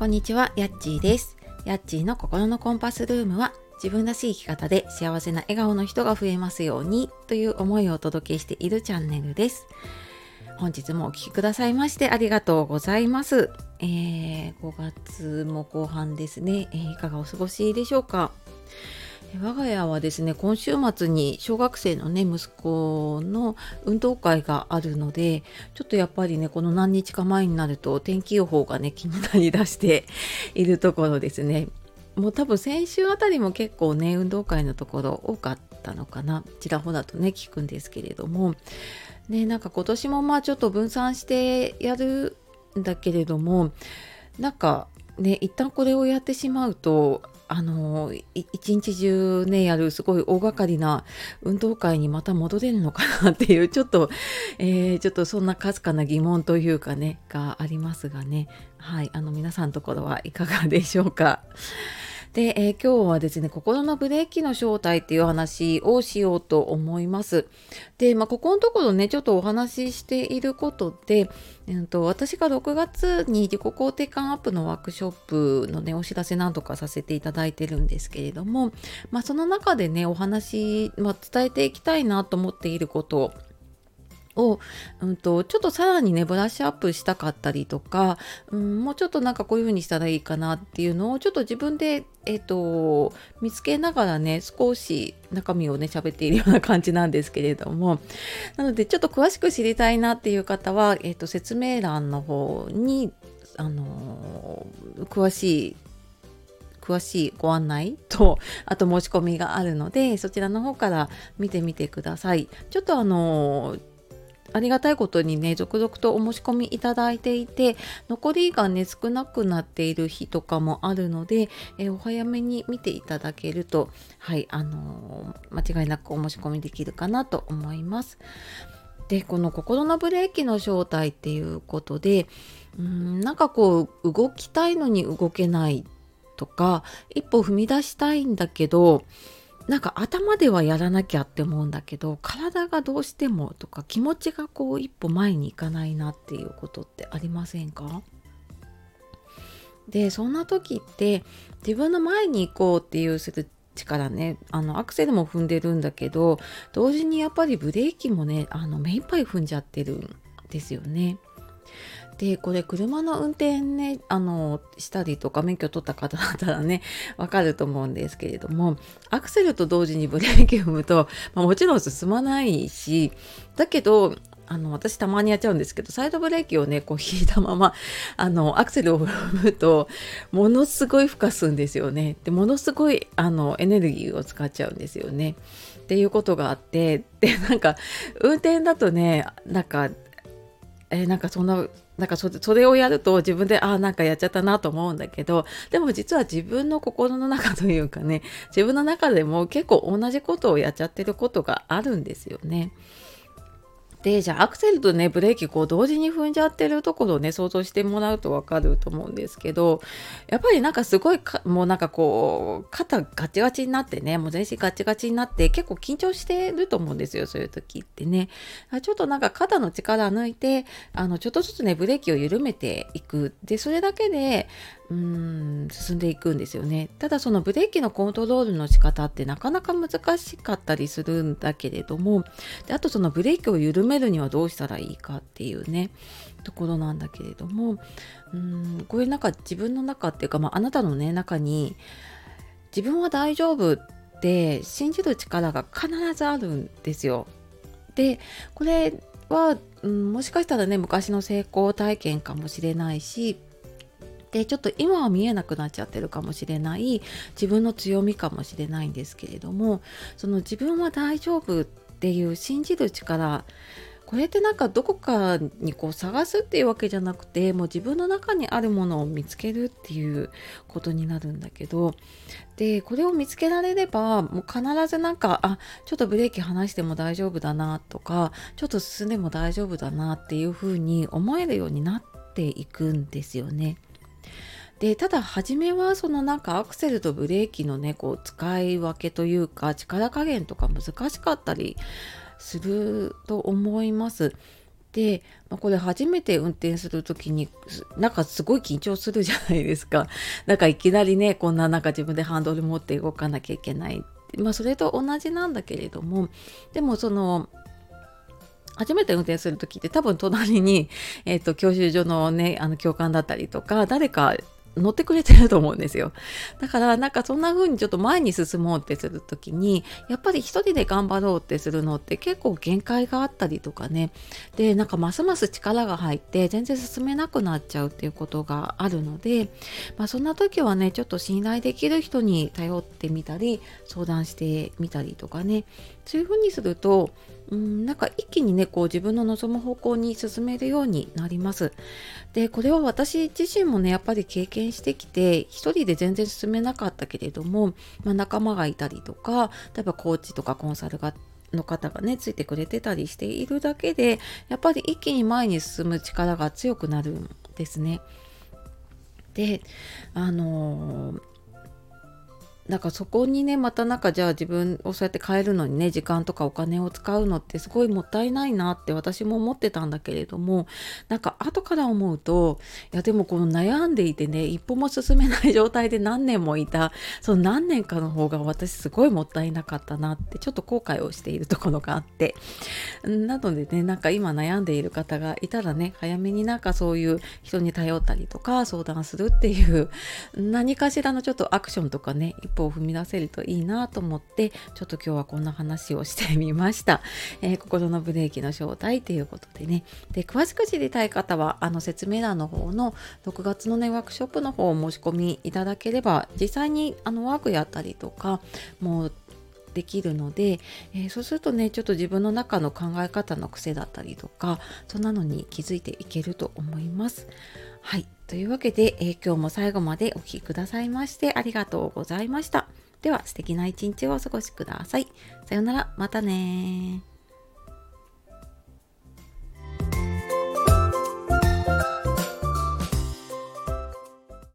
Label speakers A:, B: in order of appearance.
A: こんにちは、やっちーです。やっちーの心のコンパスルームは自分らしい生き方で幸せな笑顔の人が増えますようにという思いをお届けしているチャンネルです。本日もお聴きくださいましてありがとうございます。えー、5月も後半ですね、えーいかがお過ごしでしょうか？我が家はですね今週末に小学生のね息子の運動会があるのでちょっとやっぱりねこの何日か前になると天気予報がね気になりだしているところですね。もう多分先週あたりも結構ね運動会のところ多かったのかな。ちらほらとね聞くんですけれども。ねなんか今年もまあちょっと分散してやるんだけれどもなんかね一旦これをやってしまうとあの一日中ねやるすごい大掛かりな運動会にまた戻れるのかなっていうちょっと、えーちょっとそんなかすかな疑問というかねがありますがねはいあの皆さんのところはいかがでしょうか。で、えー今日はですね心のブレーキの正体っていう話をしようと思います。で、まあ、ここのところねちょっとお話ししていることで、えーと私が6月に自己肯定感アップのワークショップのねお知らせ何度かさせていただいてるんですけれども、まあ、その中でねお話、まあ、伝えていきたいなと思っていることを、うん、とちょっとさらにねブラッシュアップしたかったりとか、うん、もうちょっとなんかこういう風にしたらいいかなっていうのをちょっと自分で、えっと見つけながらね少し中身をね喋っているような感じなんですけれどもなのでちょっと詳しく知りたいなっていう方は、えっと説明欄の方にあの詳しい詳しいご案内とあと申し込みがあるのでそちらの方から見てみてください。ちょっとあのありがたいことにね続々とお申し込みいただいていて残りがね少なくなっている日とかもあるので、えーお早めに見ていただけるとはいあのー間違いなくお申し込みできるかなと思います。でこの心のブレーキの正体っていうことでうんなんかこう動きたいのに動けないとか一歩踏み出したいんだけどなんか頭ではやらなきゃって思うんだけど体がどうしてもとか気持ちがこう一歩前に行かないなっていうことってありませんか？でそんな時って自分の前に行こうっていうする力ねあのアクセルも踏んでるんだけど同時にやっぱりブレーキもねあの目いっぱい踏んじゃってるんですよね。でこれ車の運転ねあのしたりとか免許取った方だったらね わかると思うんですけれどもアクセルと同時にブレーキ踏むと、まあもちろん進まないしだけどあの私たまにやっちゃうんですけどサイドブレーキをねこう引いたままあのアクセルを踏むとものすごい負荷するんですよね。でものすごいあのエネルギーを使っちゃうんですよね。っていうことがあってでなんか運転だとねなんかえーなんかそんななんかそそれをやると自分でああなんかやっちゃったなと思うんだけどでも実は自分の心の中というかね自分の中でも結構同じことをやっちゃってることがあるんですよね。でじゃあアクセルとねブレーキこう同時に踏んじゃってるところをね想像してもらうと分かると思うんですけどやっぱりなんかすごいかもうなんかこう肩ガチガチになってねもう全身ガチガチになって結構緊張してると思うんですよそういう時ってね。ちょっとなんか肩の力抜いてあのちょっとずつねブレーキを緩めていく。でそれだけでうーん進んでいくんですよねただそのブレーキのコントロールの仕方ってなかなか難しかったりするんだけれどもであとそのブレーキを緩めるにはどうしたらいいかっていうねところなんだけれどもうんこういうなんか自分の中っていうか、まあ、あなたのね中に自分は大丈夫って信じる力が必ずあるんですよ。でこれは、うん、もしかしたらね昔の成功体験かもしれないしでちょっと今は見えなくなっちゃってるかもしれない。自分の強みかもしれないんですけれども。その自分は大丈夫っていう信じる力これってなんかどこかにこう探すっていうわけじゃなくてもう自分の中にあるものを見つけるっていうことになるんだけど。でこれを見つけられればもう必ずなんかあちょっとブレーキ離しても大丈夫だなとかちょっと進んでも大丈夫だなっていうふうに思えるようになっていくんですよね。でただ初めはそのなんかアクセルとブレーキのねこう使い分けというか力加減とか難しかったりすると思います。で、まあ、これ初めて運転する時になんかすごい緊張するじゃないですか。なんかいきなりねこんななんか自分でハンドル持って動かなきゃいけないまあそれと同じなんだけれどもでもその初めて運転する時って多分隣に、えっ、ー、と、教習所のね、あの教官だったりとか、誰か乗ってくれてると思うんですよ。だからなんかそんな風にちょっと前に進もうってする時にやっぱり一人で頑張ろうってするのって結構限界があったりとかねでなんかますます力が入って全然進めなくなっちゃうっていうことがあるので、まあ、そんな時はねちょっと信頼できる人に頼ってみたり相談してみたりとかねそういう風にするとうんなんか一気にねこう自分の望む方向に進めるようになります。でこれは私自身もねやっぱり経験してきて一人で全然進めなかったけれども、まあ、仲間がいたりとか例えばコーチとかコンサルがの方がねついてくれてたりしているだけでやっぱり一気に前に進む力が強くなるんですね。であのーなんかそこにねまたなんかじゃあ自分をそうやって変えるのにね時間とかお金を使うのってすごいもったいないなって私も思ってたんだけれどもなんか後から思うといやでもこの悩んでいてね一歩も進めない状態で何年もいたその何年かの方が私すごいもったいなかったなってちょっと後悔をしているところがあってなのでねなんか今悩んでいる方がいたらね早めになんかそういう人に頼ったりとか相談するっていう何かしらのちょっとアクションとかね一歩歩を踏み出せるといいなと思ってちょっと今日はこんな話をしてみました、えー、心のブレーキの正体ということでね。で詳しく知りたい方はあの説明欄の方の6月のねワークショップの方を申し込みいただければ実際にあのワークやったりとかもうできるので、えー、そうするとねちょっと自分の中の考え方の癖だったりとかそんなのに気づいていけると思います。はい。というわけで、えー、今日も最後までお聴きくださいましてありがとうございました。では素敵な一日をお過ごしください。さようなら、またね